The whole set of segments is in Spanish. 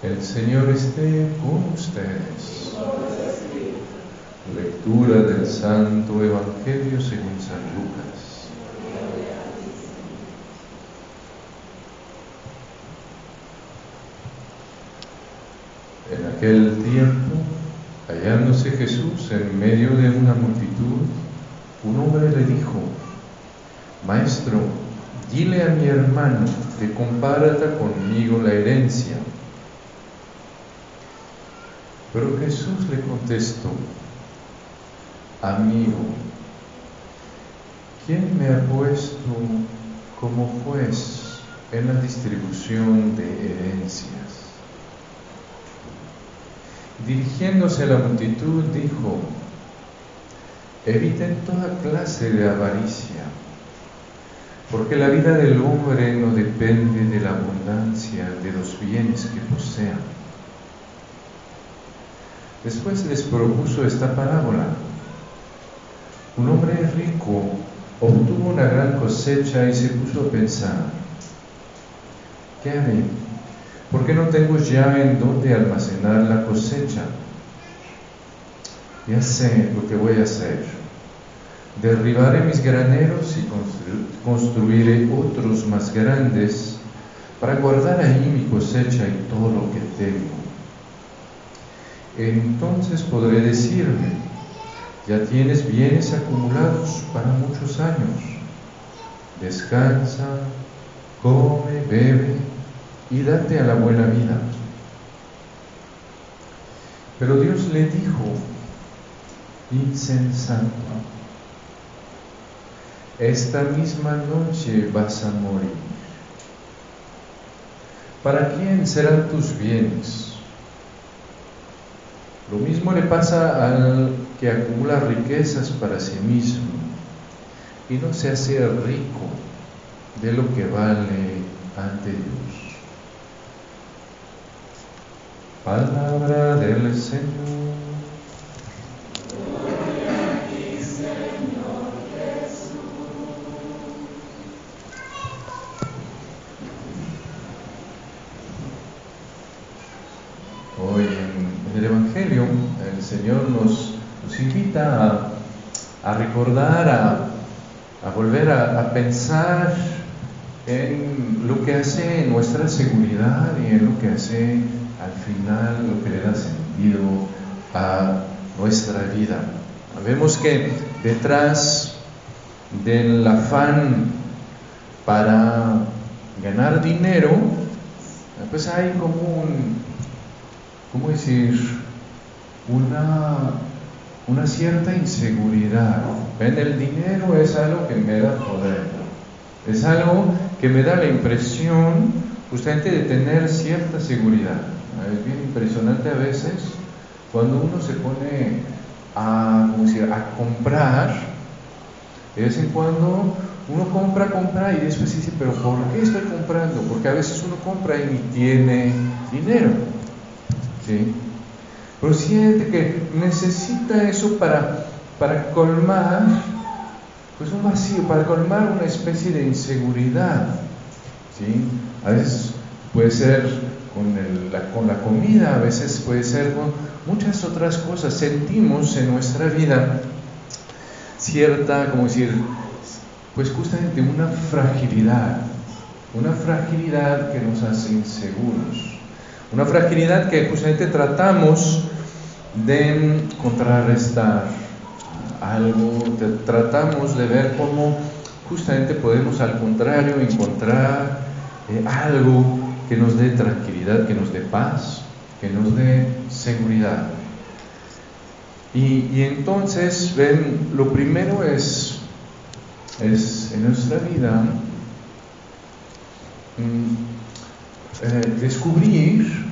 El Señor esté con ustedes. Lectura del Santo Evangelio según San Lucas. En aquel tiempo, hallándose Jesús en medio de una multitud, un hombre le dijo, Maestro, dile a mi hermano que comparta conmigo la herencia. Pero Jesús le contestó, Amigo, ¿quién me ha puesto como juez en la distribución de herencias? Dirigiéndose a la multitud dijo, eviten toda clase de avaricia, porque la vida del hombre no depende de la abundancia de los bienes que posea. Después les propuso esta parábola. Un hombre rico obtuvo una gran cosecha y se puso a pensar, ¿qué haré? ¿Por qué no tengo ya en dónde almacenar la cosecha? Ya sé lo que voy a hacer. Derribaré mis graneros y construiré otros más grandes para guardar ahí mi cosecha y todo lo que tengo. Entonces podré decirme, ya tienes bienes acumulados para muchos años. Descansa, come, bebe y date a la buena vida. Pero Dios le dijo, insensato, esta misma noche vas a morir. ¿Para quién serán tus bienes? Lo mismo le pasa al que acumula riquezas para sí mismo y no se hace rico de lo que vale ante Dios. Palabra del Señor. A, volver a, a pensar en lo que hace nuestra seguridad y en lo que hace al final lo que le da sentido a nuestra vida. Vemos que detrás del afán para ganar dinero, pues hay como un, ¿cómo decir? Una, una cierta inseguridad. ¿Ven? El dinero es algo que me da poder, es algo que me da la impresión justamente de tener cierta seguridad. Es bien impresionante a veces cuando uno se pone a, comprar, de vez en cuando uno compra, compra y después dice, pero ¿por qué estoy comprando? Porque a veces uno compra y tiene dinero. ¿sí? Pero siente que necesita eso para, para colmar pues un vacío, para colmar una especie de inseguridad. ¿sí? A veces puede ser con, la, con la comida, a veces puede ser con muchas otras cosas. Sentimos en nuestra vida cierta, como decir, pues justamente una fragilidad, una fragilidad que nos hace inseguros, una fragilidad que justamente tratamos de contrarrestar algo, tratamos de ver cómo justamente podemos al contrario encontrar eh, algo que nos dé tranquilidad, que nos dé paz, que nos dé seguridad. Y, y entonces, ven, lo primero es, es en nuestra vida mm, eh, descubrir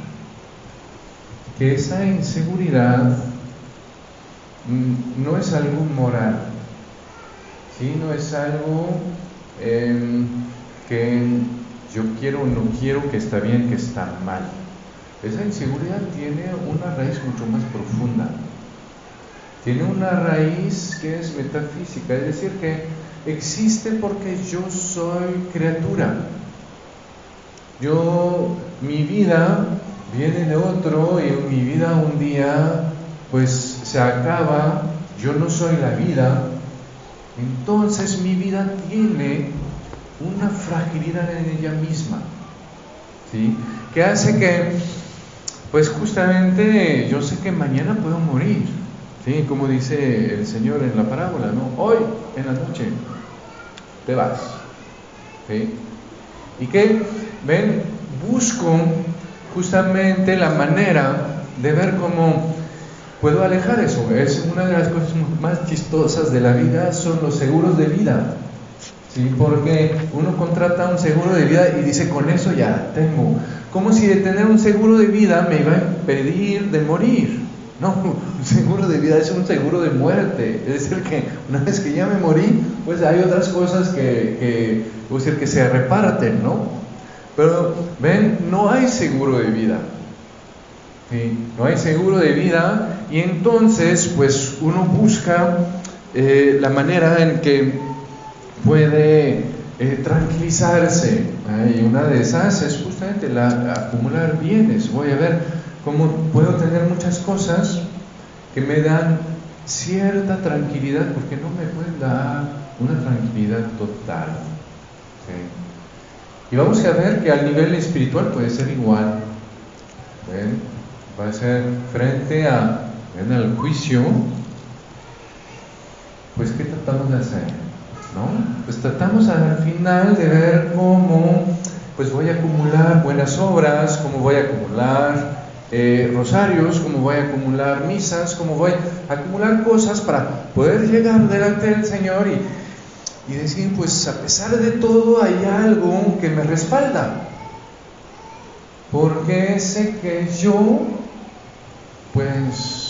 que esa inseguridad no es algo moral, ¿sí? no es algo eh, que yo quiero o no quiero, que está bien, que está mal. Esa inseguridad tiene una raíz mucho más profunda. Tiene una raíz que es metafísica, es decir, que existe porque yo soy criatura. Yo, mi vida viene de otro y mi vida un día pues se acaba, yo no soy la vida, entonces mi vida tiene una fragilidad en ella misma, ¿sí? Que hace que, pues justamente yo sé que mañana puedo morir, ¿sí? Como dice el Señor en la parábola, ¿no? Hoy, en la noche, te vas, ¿sí? Y que, ven, busco justamente la manera de ver cómo puedo alejar eso. Es una de las cosas más chistosas de la vida, son los seguros de vida. ¿Sí? Porque uno contrata un seguro de vida y dice, con eso ya tengo. Como si de tener un seguro de vida me iba a impedir de morir. No, un seguro de vida es un seguro de muerte. Es decir, que una vez que ya me morí, pues hay otras cosas que, que, que se reparten, ¿no? Pero ven, no hay seguro de vida. No hay seguro de vida y entonces pues uno busca eh, la manera en que puede eh, tranquilizarse. Y una de esas es justamente la, acumular bienes. Voy a ver cómo puedo tener muchas cosas que me dan cierta tranquilidad porque no me pueden dar una tranquilidad total. Y vamos a ver que al nivel espiritual puede ser igual. Va a ser frente a, al juicio, pues ¿qué tratamos de hacer? ¿No? Pues tratamos al final de ver cómo pues voy a acumular buenas obras, cómo voy a acumular eh, rosarios, cómo voy a acumular misas, cómo voy a acumular cosas para poder llegar delante del Señor y decir, pues a pesar de todo hay algo que me respalda. Porque sé que yo, pues,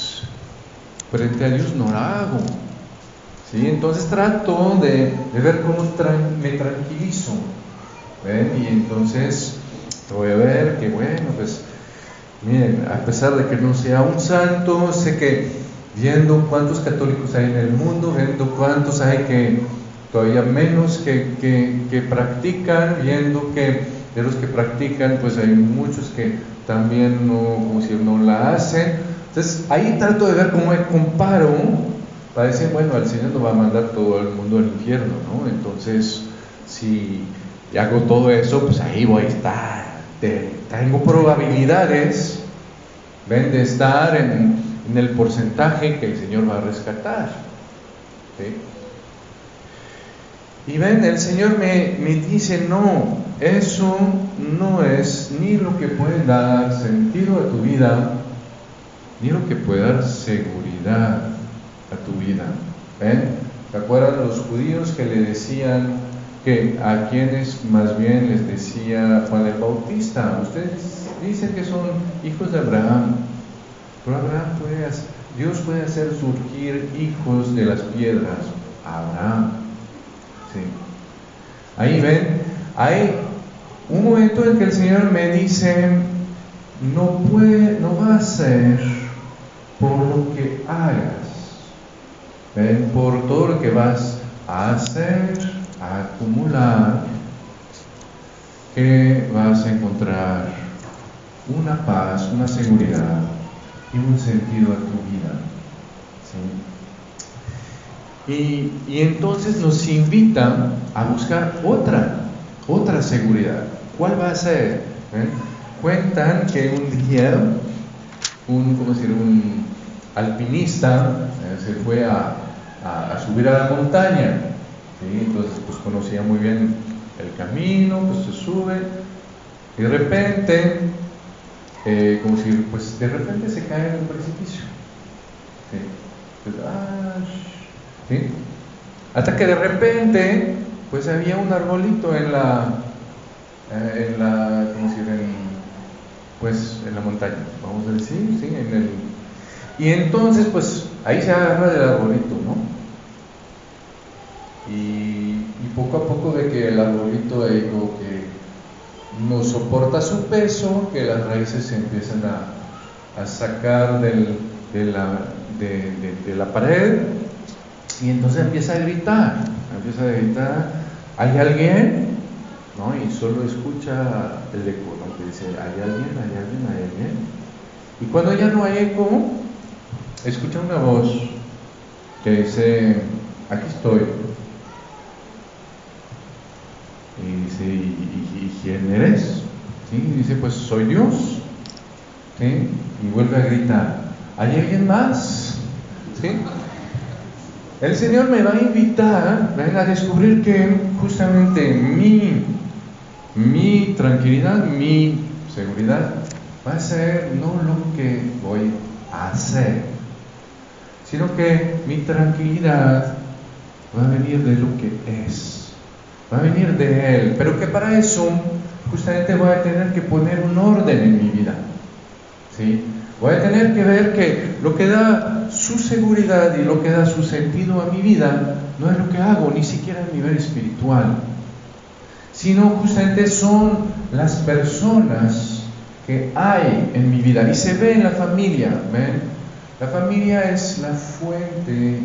frente a Dios no hago. ¿Sí? Entonces trato de, ver cómo me tranquilizo. Y entonces voy a ver que, bueno, pues, miren, a pesar de que no sea un santo, sé que viendo cuántos católicos hay en el mundo, viendo cuántos hay que todavía menos que, practican, viendo que de los que practican, pues hay muchos que también no, no la hacen. Entonces ahí trato de ver cómo me comparo para decir, bueno, al Señor no va a mandar todo el mundo al infierno, ¿no? Entonces, si hago todo eso, pues ahí voy a estar. tengo probabilidades, de estar en, el porcentaje que el Señor va a rescatar. Y ven, el Señor me, me dice, no, eso no es ni lo que puede dar sentido a tu vida, lo que puede dar seguridad a tu vida. ¿Ven? ¿Se acuerdan los judíos que le decían que a quienes más bien les decía Juan el Bautista, ustedes dicen que son hijos de Abraham, pero Abraham puede Dios puede hacer surgir hijos de las piedras. Abraham Ahí ven, hay un momento en que el Señor me dice, no puede, no va a ser por lo que hagas, ven, por todo lo que vas a hacer, a acumular, que vas a encontrar una paz, una seguridad y un sentido a tu vida. Y, entonces nos invita a buscar otra, otra seguridad. ¿Cuál va a ser? ¿Eh? Cuentan que un día un, ¿cómo decir? un alpinista eh, se fue a, subir a la montaña. Entonces pues conocía muy bien el camino, pues se sube y de repente, eh, como si, pues de repente se cae en un precipicio. ah, hasta que de repente, pues había un arbolito en la, eh, en la, ¿cómo se pues en la montaña, vamos a decir, ¿sí? En el, y entonces, pues ahí se agarra del arbolito, ¿no? Y, poco a poco ve que el arbolito ahí como que no soporta su peso, que las raíces se empiezan a, a sacar del, de, la, de, de la pared y entonces empieza a gritar, empieza a gritar, ¿hay alguien? ¿No? Y solo escucha el eco, ¿no? Que dice, ¿hay alguien? ¿Hay alguien? ¿Hay alguien? Y cuando ya no hay eco, escucha una voz que dice, aquí estoy. Y dice, ¿y, quién eres? ¿Sí? Y dice, pues soy Dios. Y vuelve a gritar, ¿hay alguien más? ¿Sí? El Señor me va a invitar a descubrir que justamente mi, mi tranquilidad, mi seguridad va a ser no lo que voy a hacer, sino que mi tranquilidad va a venir de lo que es, va a venir de Él, pero que para eso justamente voy a tener que poner un orden en mi vida. ¿sí? Voy a tener que ver que lo que da su seguridad y lo que da su sentido a mi vida no es lo que hago, ni siquiera a nivel espiritual, sino justamente son las personas que hay en mi vida y se ve en la familia. ¿ven? La familia es la fuente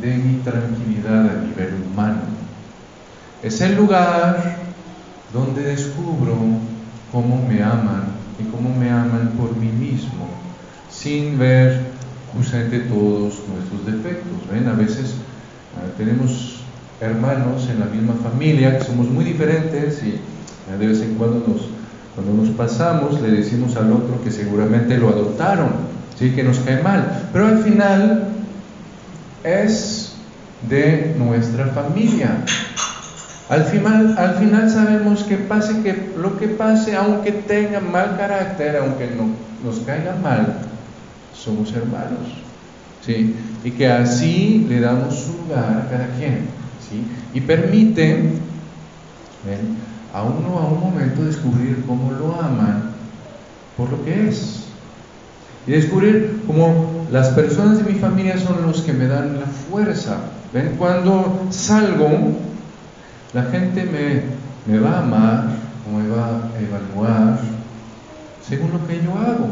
de mi tranquilidad a nivel humano. Es el lugar donde descubro cómo me aman y cómo me aman por mí mismo, sin ver justamente todos nuestros defectos. ¿Ven? A veces ah, tenemos hermanos en la misma familia que somos muy diferentes y de vez en cuando nos, cuando nos pasamos le decimos al otro que seguramente lo adoptaron, ¿sí? que nos cae mal, pero al final es de nuestra familia. Al final, al final sabemos que pase que lo que pase, aunque tenga mal carácter, aunque no, nos caiga mal, somos hermanos. ¿sí? Y que así le damos su lugar a cada quien. Y permite a uno a un momento descubrir cómo lo aman por lo que es. Y descubrir cómo las personas de mi familia son los que me dan la fuerza. ¿Ven? Cuando salgo, la gente me, va a amar o me va a evaluar según lo que yo hago,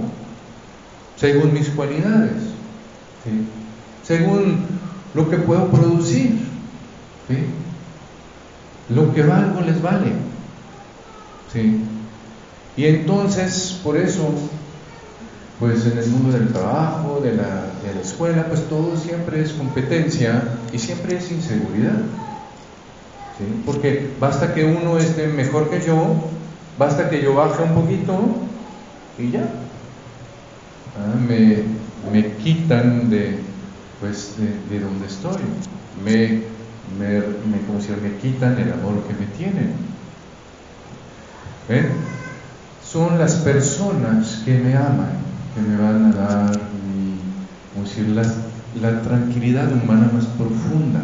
según mis cualidades, según lo que puedo producir. Lo que valgo les vale. Y entonces, por eso, pues en el mundo del trabajo, de la, de la escuela, pues todo siempre es competencia y siempre es inseguridad. Porque basta que uno esté mejor que yo, basta que yo baje un poquito y ya. Ah, me, me, quitan de, pues, de, donde estoy. Me, me, como si me quitan el amor que me tienen. Son las personas que me aman, que me van a dar como la, la tranquilidad humana más profunda.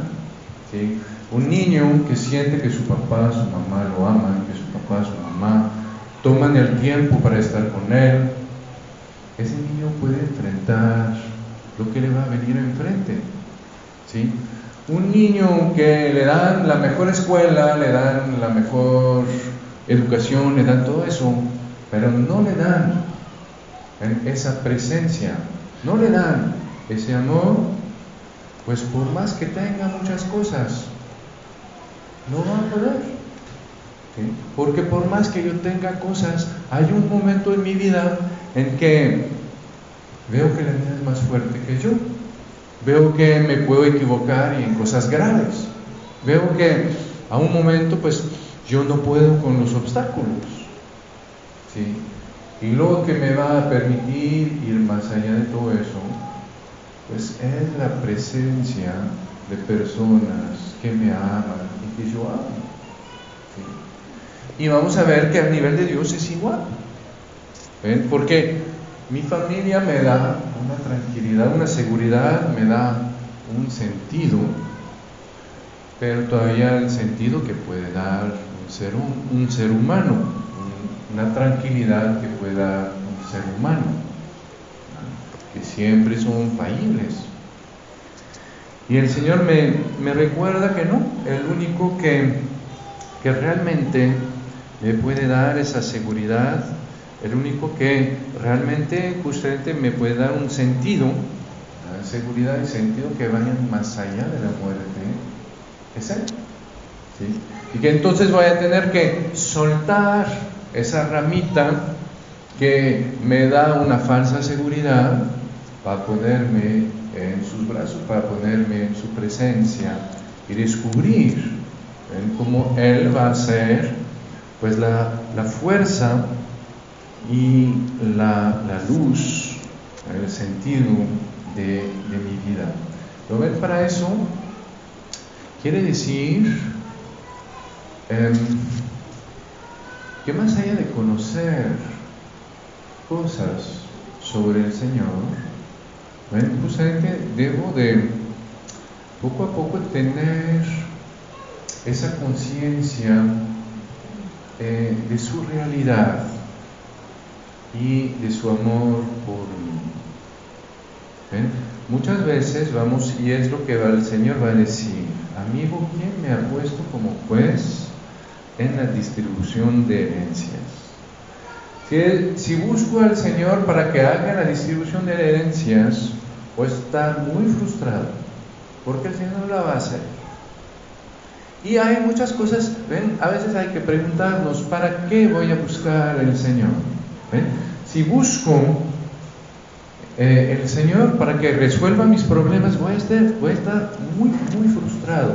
Un niño que siente que su papá, su mamá lo aman, que su papá, su mamá toman el tiempo para estar con él, ese niño puede enfrentar lo que le va a venir enfrente. ¿sí? Un niño que le dan la mejor escuela, le dan la mejor educación, le dan todo eso, pero no le dan esa presencia, no le dan ese amor, pues por más que tenga muchas cosas, no va a poder. Porque por más que yo tenga cosas, hay un momento en mi vida en que veo que la vida es más fuerte que yo. Veo que me puedo equivocar y en cosas graves. Veo que a un momento pues yo no puedo con los obstáculos. ¿sí? Y lo que me va a permitir ir más allá de todo eso, pues es la presencia de personas que me aman y que yo amo. Y vamos a ver que a nivel de Dios es igual. ¿Ven? Porque mi familia me da una tranquilidad, una seguridad, me da un sentido, pero todavía el sentido que puede dar un ser, un, ser humano, una tranquilidad que puede dar un ser humano, que siempre son fallibles. Y el Señor me, recuerda que no, el único que, que realmente me puede dar esa seguridad, el único que realmente justamente me puede dar un sentido, seguridad y sentido que vayan más allá de la muerte, es Él. Y que entonces voy a tener que soltar esa ramita que me da una falsa seguridad para ponerme en sus brazos, para ponerme en su presencia y descubrir cómo Él va a ser pues la, fuerza y la, luz, el sentido de, mi vida. ¿Lo ven? Para eso quiere decir em, que más allá de conocer cosas sobre el Señor, ¿ven? justamente debo de poco a poco tener esa conciencia eh, de su realidad y de su amor por mí. Muchas veces vamos, y es lo que el Señor va a decir, amigo, ¿quién me ha puesto como juez en la distribución de herencias? Si, si busco al Señor para que haga la distribución de herencias, pues estar muy frustrado, porque el Señor no la va a hacer. Y hay muchas cosas, ¿ven? A veces hay que preguntarnos, ¿para qué voy a buscar el Señor? ¿Ven? Si busco eh, el Señor para que resuelva mis problemas, voy a estar, muy, frustrado.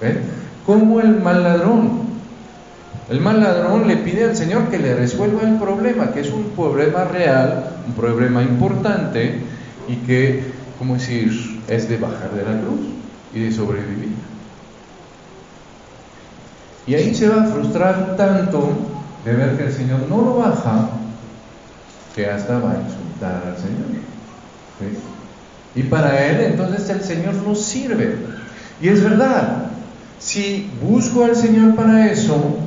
¿Ven? Como el mal ladrón. El mal ladrón le pide al Señor que le resuelva el problema, que es un problema real, un problema importante y que, como decir, es de bajar de la cruz y de sobrevivir. Y ahí se va a frustrar tanto de ver que el Señor no lo baja, que hasta va a insultar al Señor. Y para él entonces el Señor no sirve. Y es verdad, si busco al Señor para eso,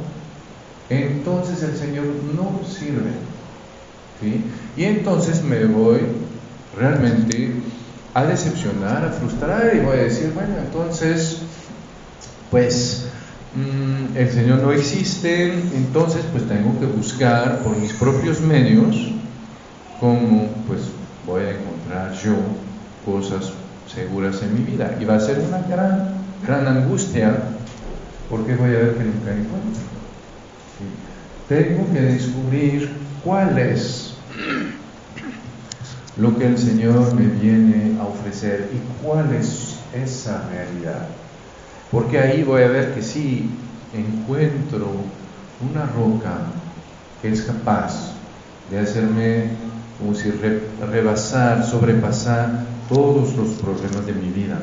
entonces el Señor no sirve. Y entonces me voy realmente a decepcionar, a frustrar y voy a decir, bueno, entonces, pues Mm, el Señor no existe, entonces pues tengo que buscar por mis propios medios cómo pues voy a encontrar yo cosas seguras en mi vida. Y va a ser una gran, gran angustia porque voy a ver que nunca encuentro. Tengo que descubrir cuál es lo que el Señor me viene a ofrecer y cuál es esa realidad. Porque ahí voy a ver que sí encuentro una roca que es capaz de hacerme, como si rebasar, sobrepasar todos los problemas de mi vida,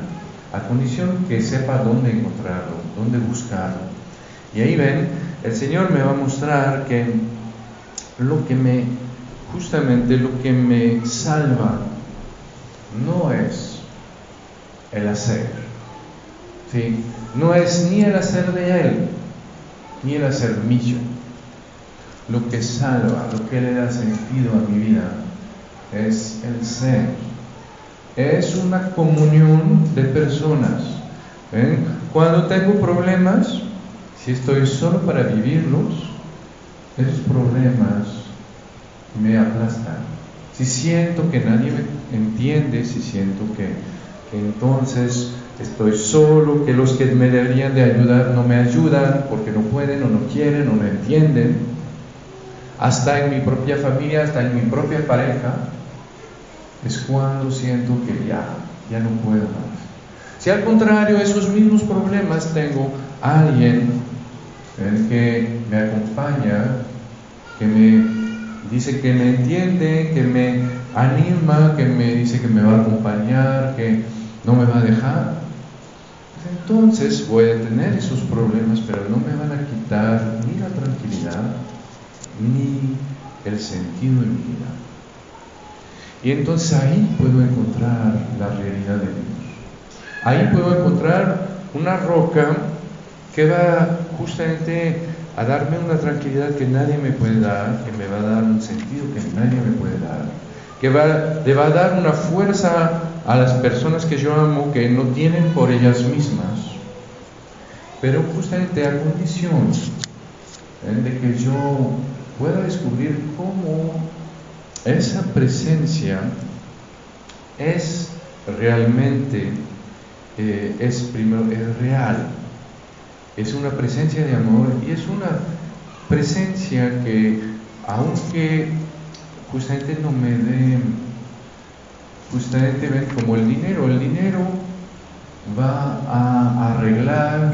a condición que sepa dónde encontrarlo, dónde buscarlo. Y ahí ven, el Señor me va a mostrar que lo que me, justamente lo que me salva no es el hacer, ¿sí? No es ni el hacer de Él, ni el hacer mío. Lo que salva, lo que le da sentido a mi vida, es el ser. Es una comunión de personas. Cuando tengo problemas, si estoy solo para vivirlos, esos problemas me aplastan. Si siento que nadie me entiende, si siento que, que entonces estoy solo, que los que me deberían de ayudar no me ayudan porque no pueden o no quieren o no entienden, hasta en mi propia familia, hasta en mi propia pareja, es cuando siento que ya, ya no puedo más. Si al contrario, esos mismos problemas tengo alguien que me acompaña, que me dice que me entiende, que me anima, que me dice que me va a acompañar, que no me va a dejar, entonces voy a tener esos problemas, pero no me van a quitar ni la tranquilidad ni el sentido de mi vida. Y entonces ahí puedo encontrar la realidad de Dios. Ahí puedo encontrar una roca que va justamente a darme una tranquilidad que nadie me puede dar, que me va a dar un sentido que nadie me puede dar, que va, le va a dar una fuerza a las personas que yo amo que no tienen por ellas mismas, pero justamente a condición ¿eh? de que yo pueda descubrir cómo esa presencia es realmente, eh, es, primero, es real, es una presencia de amor y es una presencia que aunque justamente no me dé, justamente ven como el dinero, el dinero va a arreglar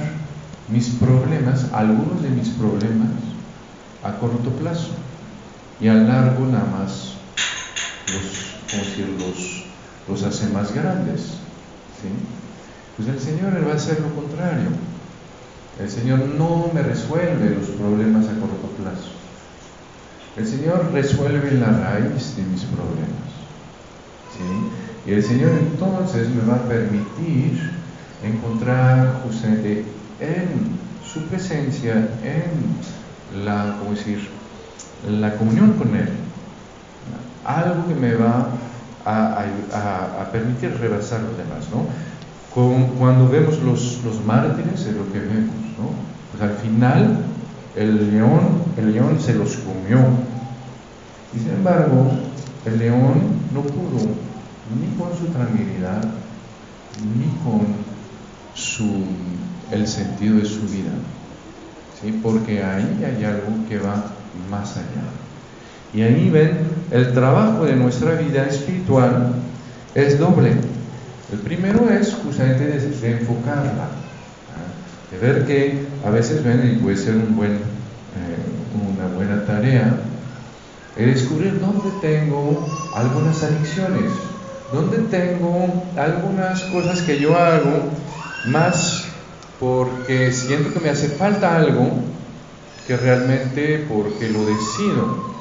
mis problemas, algunos de mis problemas, a corto plazo y a largo nada más los, los, hace más grandes. ¿sí? Pues el Señor va a hacer lo contrario. El Señor no me resuelve los problemas a corto plazo. El Señor resuelve la raíz de mis problemas. ¿sí? Y el Señor entonces me va a permitir encontrar justamente en su presencia, en la, ¿cómo decir? la comunión con Él, algo que me va a, permitir rebasar los demás, ¿no? cuando vemos los, los mártires es lo que vemos, ¿no? Pues al final el león, el león se los comió. Y sin embargo, el león no pudo ni con su tranquilidad, ni con su, el sentido de su vida. ¿sí? Porque ahí hay algo que va más allá. Y ahí ven, el trabajo de nuestra vida espiritual es doble. El primero es justamente de, enfocarla, de ver que a veces ven, y puede ser eh, una buena tarea, es descubrir dónde tengo algunas adicciones, dónde tengo algunas cosas que yo hago más porque siento que me hace falta algo que realmente porque lo decido.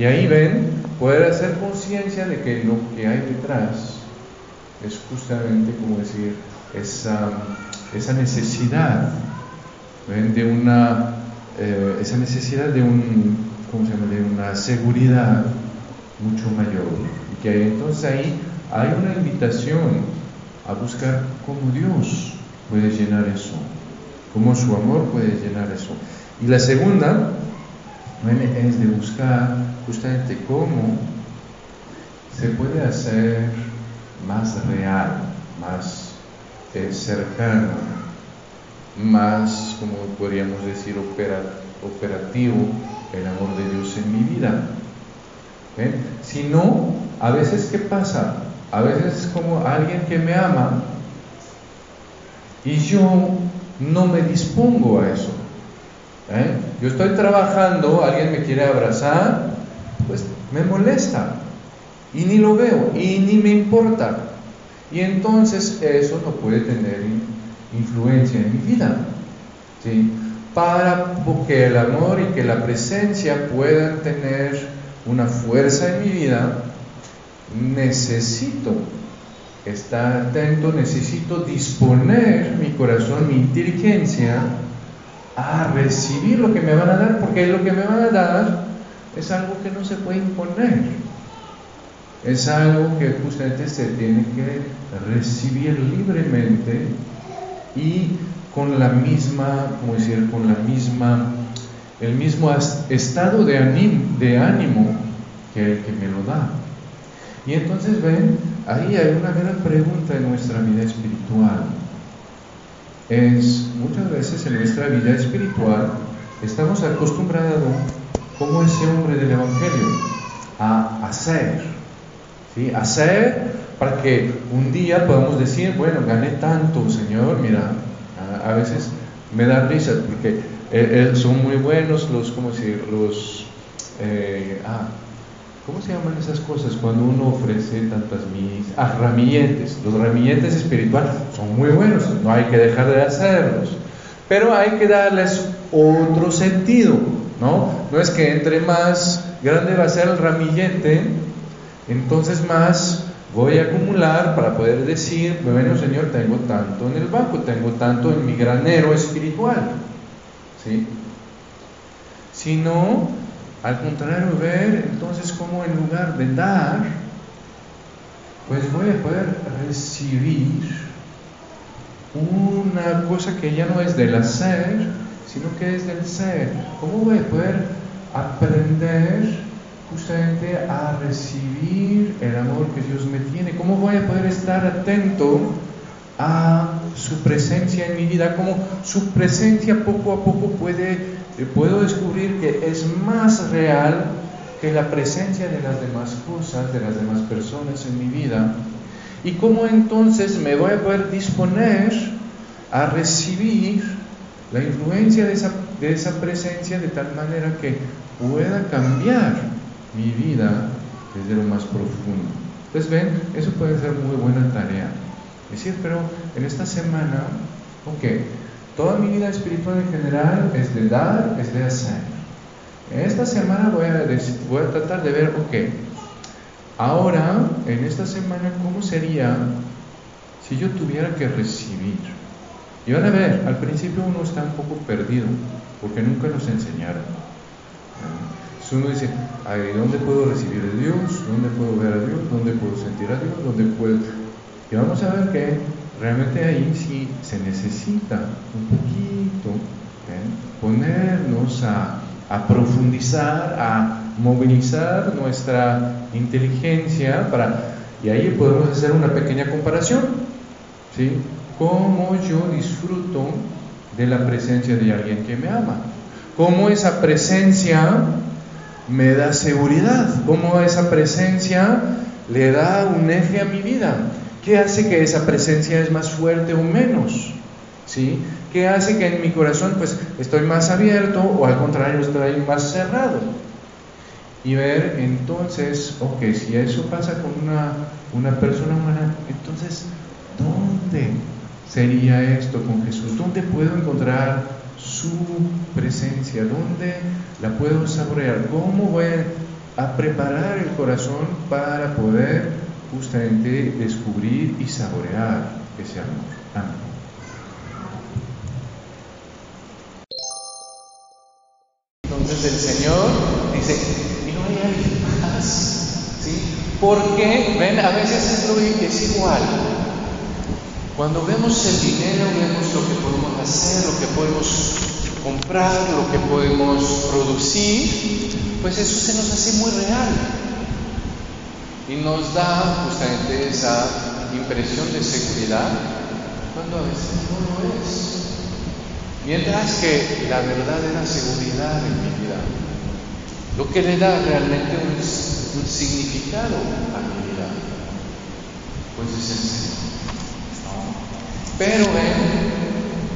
Y ahí ven, poder hacer conciencia de que lo que hay detrás es justamente, como decir, esa, esa necesidad, de una, eh, esa necesidad de, un, ¿cómo se llama? de una seguridad mucho mayor. Y que entonces ahí hay una invitación a buscar cómo Dios puede llenar eso, cómo su amor puede llenar eso. Y la segunda es de buscar justamente cómo se puede hacer más real, más eh, cercano, más, como podríamos decir, operativo el amor de Dios en mi vida. Si no, a veces, ¿qué pasa? A veces es como alguien que me ama y yo no me dispongo a eso. ¿Eh? Yo estoy trabajando, alguien me quiere abrazar, pues me molesta y ni lo veo y ni me importa. Y entonces eso no puede tener influencia en mi vida. ¿sí? Para que el amor y que la presencia puedan tener una fuerza en mi vida, necesito estar atento, necesito disponer mi corazón, mi inteligencia a recibir lo que me van a dar, porque lo que me van a dar es algo que no se puede imponer. Es algo que justamente se tiene que recibir libremente y con la misma, como decir, con la misma, el mismo estado de ánimo, de ánimo que el que me lo da. Y entonces ven, ahí hay una gran pregunta en nuestra vida espiritual. Es muchas veces en nuestra vida espiritual estamos acostumbrados, como ese hombre del Evangelio, a hacer. ¿sí? Hacer para que un día podamos decir, bueno, gané tanto, Señor, mira, a, veces me da risa porque eh, son muy buenos los, ¿cómo decir? Los, eh, ah, ¿Cómo se llaman esas cosas cuando uno ofrece tantas mis Ah, ramilletes. Los ramilletes espirituales son muy buenos, no hay que dejar de hacerlos. Pero hay que darles otro sentido, ¿no? No es que entre más grande va a ser el ramillete, entonces más voy a acumular para poder decir, bueno Señor, tengo tanto en el banco, tengo tanto en mi granero espiritual. ¿Sí? Sino al contrario, ver entonces cómo en lugar de dar, pues voy a poder recibir una cosa que ya no es del hacer, sino que es del ser. ¿Cómo voy a poder aprender justamente a recibir el amor que Dios me tiene? ¿Cómo voy a poder estar atento a su presencia en mi vida? ¿Cómo su presencia poco a poco puede puedo descubrir que es más real que la presencia de las demás cosas, de las demás personas en mi vida, y cómo entonces me voy a poder disponer a recibir la influencia de esa, de esa presencia de tal manera que pueda cambiar mi vida desde lo más profundo. Entonces ven, eso puede ser muy buena tarea. Decir, pero en esta semana, ok, toda mi vida espiritual en general es de dar, es de hacer. En esta semana voy a, voy a tratar de ver, ok, ahora, en esta semana, ¿cómo sería si yo tuviera que recibir? Y van a ver, al principio uno está un poco perdido, porque nunca nos enseñaron. Si uno dice, ¿dónde puedo recibir a Dios? ¿Dónde puedo ver a Dios? ¿Dónde puedo sentir a Dios? ¿Dónde puedo...? Y vamos a ver que realmente ahí sí se necesita un poquito ponernos a, a profundizar, a movilizar nuestra inteligencia para... Y ahí podemos hacer una pequeña comparación. ¿sí? Cómo yo disfruto de la presencia de alguien que me ama. Cómo esa presencia me da seguridad, cómo esa presencia le da un eje a mi vida. ¿Qué hace que esa presencia es más fuerte o menos? ¿Sí? ¿Qué hace que en mi corazón pues estoy más abierto o al contrario estoy más cerrado? Y ver entonces, ok, si eso pasa con una, una persona humana, entonces, ¿dónde sería esto con Jesús? ¿Dónde puedo encontrar su presencia? ¿Dónde la puedo saborear? ¿Cómo voy a preparar el corazón para poder justamente descubrir y saborear ese amor? Entonces el Señor dice, y no hay alguien más, ¿sí? Porque, ven, a veces es igual. Cuando vemos el dinero, vemos lo que podemos hacer, lo que podemos comprar, lo que podemos producir, pues eso se nos hace muy real. Y nos da justamente esa impresión de seguridad cuando a veces no lo es. Mientras que la verdadera seguridad en mi vida, lo que le da realmente un, significado a mi vida, pues es el Señor. Pero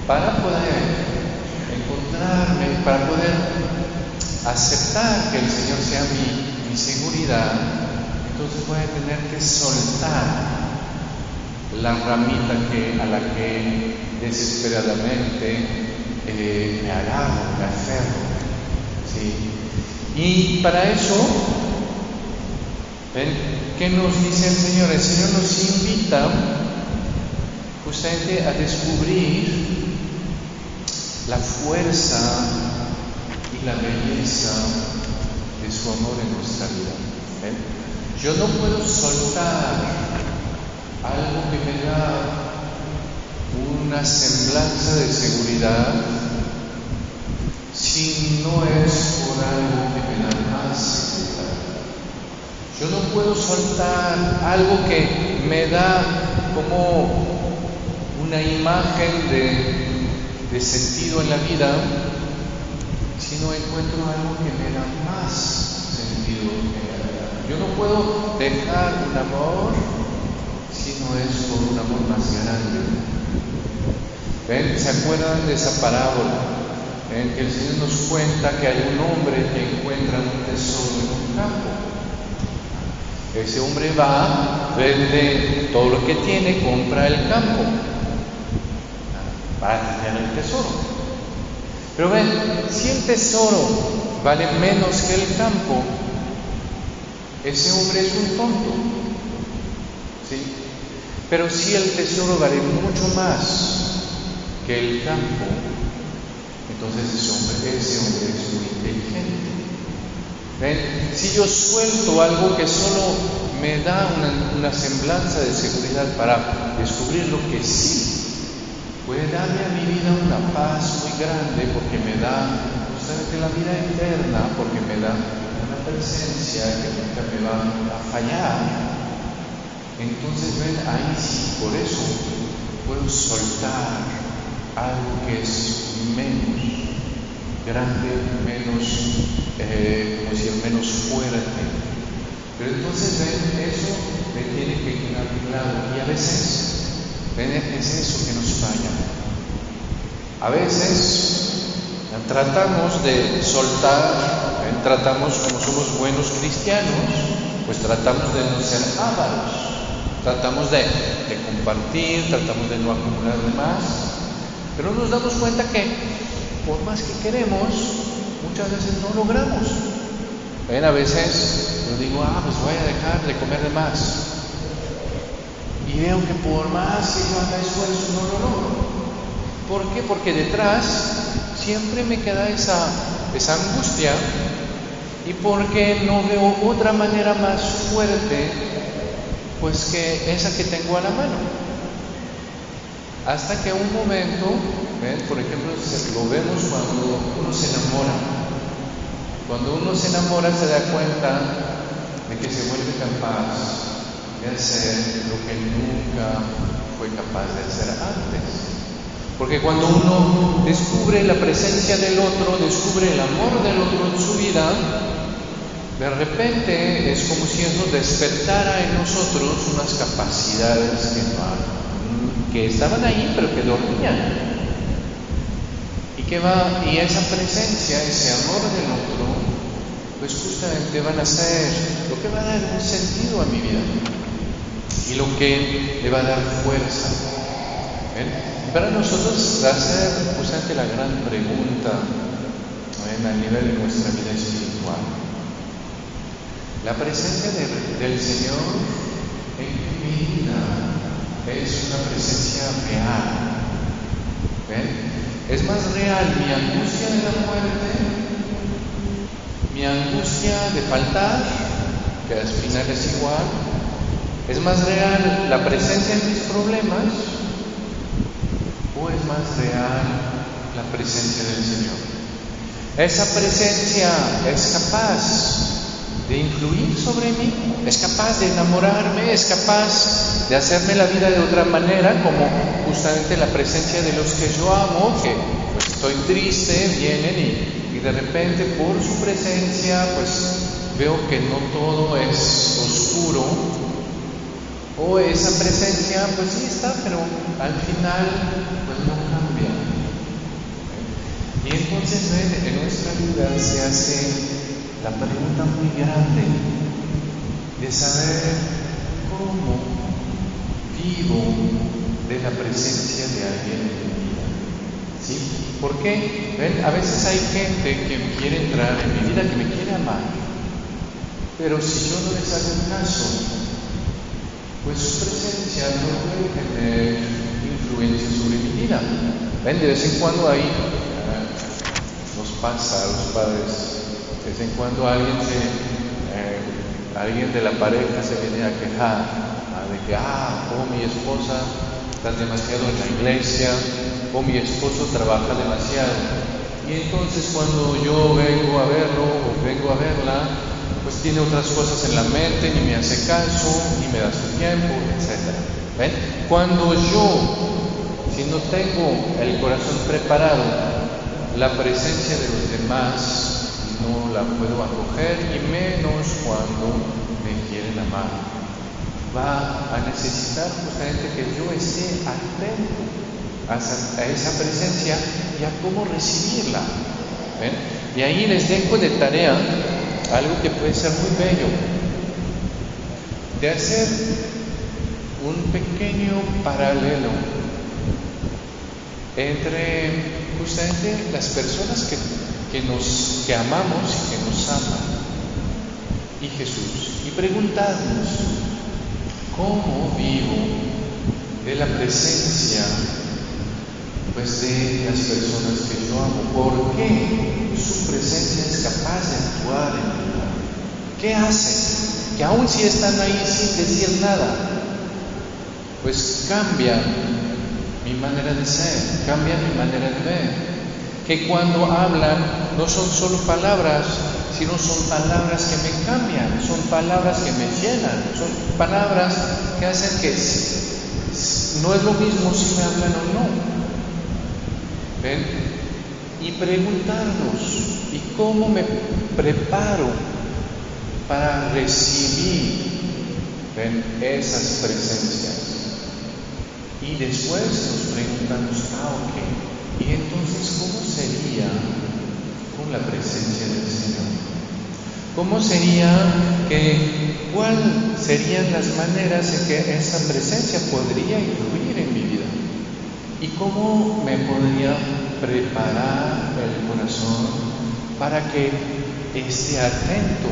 para poder encontrarme, para poder aceptar que el Señor sea mi, mi seguridad, entonces voy a tener que soltar la ramita a la que desesperadamente eh, me agarro, me aferro. ¿sí? Y para eso, ¿ven? ¿qué nos dice el Señor? El Señor nos invita justamente a descubrir la fuerza y la belleza de su amor en nuestra vida. ¿ven? Yo no puedo soltar algo que me da una semblanza de seguridad si no es por algo que me da más seguridad. Yo no puedo soltar algo que me da como una imagen de, de sentido en la vida si no encuentro algo que me da más sentido en la vida. Yo no puedo dejar un amor si no es por un amor más grande. ¿Ven? ¿Se acuerdan de esa parábola? En que el Señor nos cuenta que hay un hombre que encuentra un tesoro en un campo. Ese hombre va, vende todo lo que tiene, compra el campo para tener el tesoro. Pero ven, si el tesoro vale menos que el campo, ese hombre es un tonto. ¿Sí? Pero si el tesoro vale mucho más que el campo, entonces ese hombre, ese hombre es muy inteligente. ¿Ven? Si yo suelto algo que solo me da una, una, semblanza de seguridad para descubrir lo que sí, puede darme a mi vida una paz muy grande porque me da justamente la vida eterna, porque me da presencia que nunca me va a fallar. Entonces ven ahí sí, por eso puedo soltar algo que es menos grande, menos, eh, como decir, menos fuerte. Pero entonces ven, eso me tiene que quedar claro. Y a veces, ven, es eso que nos falla. A veces tratamos de soltar, tratamos como somos buenos cristianos, pues tratamos de no ser ávaros, tratamos de, compartir, tratamos de no acumular de más, pero nos damos cuenta que por más que queremos, muchas veces no logramos. A veces yo digo, ah, pues voy a dejar de comer de más. Y veo que por más que yo haga esfuerzo, no lo logro. ¿Por qué? Porque detrás siempre me queda esa, esa angustia y porque no veo otra manera más fuerte pues que esa que tengo a la mano. Hasta que un momento, por ejemplo, lo vemos cuando uno se enamora. Cuando uno se enamora se da cuenta de que se vuelve capaz de hacer lo que nunca fue capaz de hacer antes. Porque cuando uno descubre la presencia del otro, descubre el amor del otro en su vida, de repente es como si eso despertara en nosotros unas capacidades que, que estaban ahí pero que dormían. Y que va, y esa presencia, ese amor del otro, pues justamente van a ser lo que va a dar un sentido a mi vida y lo que le va a dar fuerza. Para nosotros ser justamente la gran pregunta a nivel de nuestra vida espiritual. La presencia del Señor en mi vida es una presencia real. Es más real mi angustia de la muerte, mi angustia de faltar, que al final es igual. Es más real la presencia en mis problemas o es más real la presencia del Señor. Esa presencia es capaz de influir sobre mí, es capaz de enamorarme, es capaz de hacerme la vida de otra manera, como justamente la presencia de los que yo amo, que pues estoy triste, vienen y, y de repente por su presencia pues veo que no todo es oscuro, o esa presencia pues sí está, pero al final pues no cambia. Y entonces en nuestra vida se hace la pregunta muy grande de saber cómo vivo de la presencia de alguien en mi vida. ¿Sí? Porque ¿ven? a veces hay gente que quiere entrar en mi vida, que me quiere amar, pero si yo no les hago caso, pues su presencia no puede tener influencia sobre mi vida. ¿Ven? De vez en cuando ahí nos pasa a los padres de vez en cuando alguien, eh, alguien de la pareja se viene a quejar de que, ah, o mi esposa está demasiado en la iglesia, o mi esposo trabaja demasiado. Y entonces cuando yo vengo a verlo o vengo a verla, pues tiene otras cosas en la mente, ni me hace caso, ni me da su tiempo, etc. ¿Ven? Cuando yo, si no tengo el corazón preparado, la presencia de los demás no la puedo acoger y menos cuando me quieren amar. Va a necesitar justamente que yo esté atento a esa, presencia y a cómo recibirla. Y ahí les dejo de tarea algo que puede ser muy bello, de hacer un pequeño paralelo entre justamente las personas que que, amamos y que nos aman, y Jesús, y preguntarnos, ¿cómo vivo de la presencia pues, de las personas que yo amo? ¿Por qué su presencia es capaz de actuar en mi vida? ¿Qué hace? Que aun si están ahí sin decir nada, pues cambia mi manera de ser, cambia mi manera de ver que cuando hablan no son solo palabras, sino son palabras que me cambian, son palabras que me llenan, son palabras que hacen que no es lo mismo si me hablan o no. Y preguntarnos, ¿y cómo me preparo para recibir esas presencias? Y después nos preguntamos, ah, ok, ¿y entonces cómo sería con la presencia del Señor? ¿Cómo sería que, cuáles serían las maneras en que esa presencia podría influir? ¿Y cómo me podría preparar el corazón para que esté atento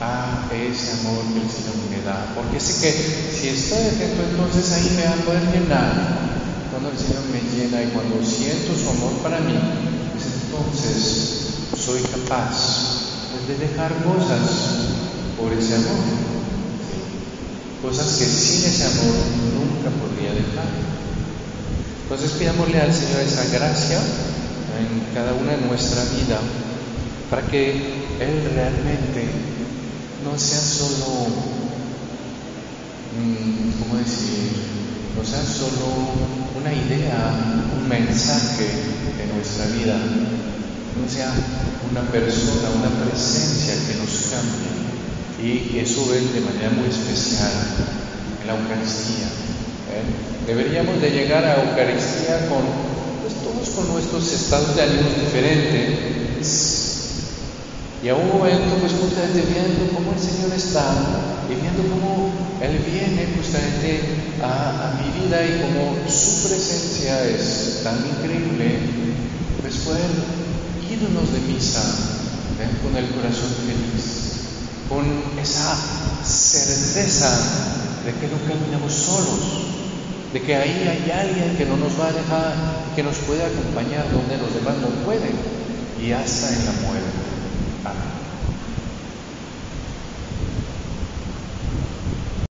a ese amor que el Señor me da? Porque sé que si estoy atento, entonces ahí me va a poder llenar. Cuando el Señor me llena y cuando siento su amor para mí, pues entonces soy capaz de dejar cosas por ese amor. Cosas que sin ese amor nunca podría dejar. Entonces pidámosle al Señor esa gracia en cada una de nuestra vida para que Él realmente no sea solo, mm, ¿cómo decir? No sea solo una idea, un mensaje de nuestra vida, no sea una persona, una presencia que nos cambie. Y eso ven de manera muy especial en la Eucaristía. ¿Eh? Deberíamos de llegar a Eucaristía con, pues todos con nuestros estados de ánimo diferentes. Y a un momento, pues justamente viendo cómo el Señor está y viendo cómo Él viene justamente a, mi vida y cómo su presencia es tan increíble, pues poder irnos de misa ¿eh? con el corazón feliz, con esa certeza de que no caminamos solos, de que ahí hay alguien que no nos va a dejar, que nos puede acompañar donde los demás no pueden, y hasta en la muerte. Amén.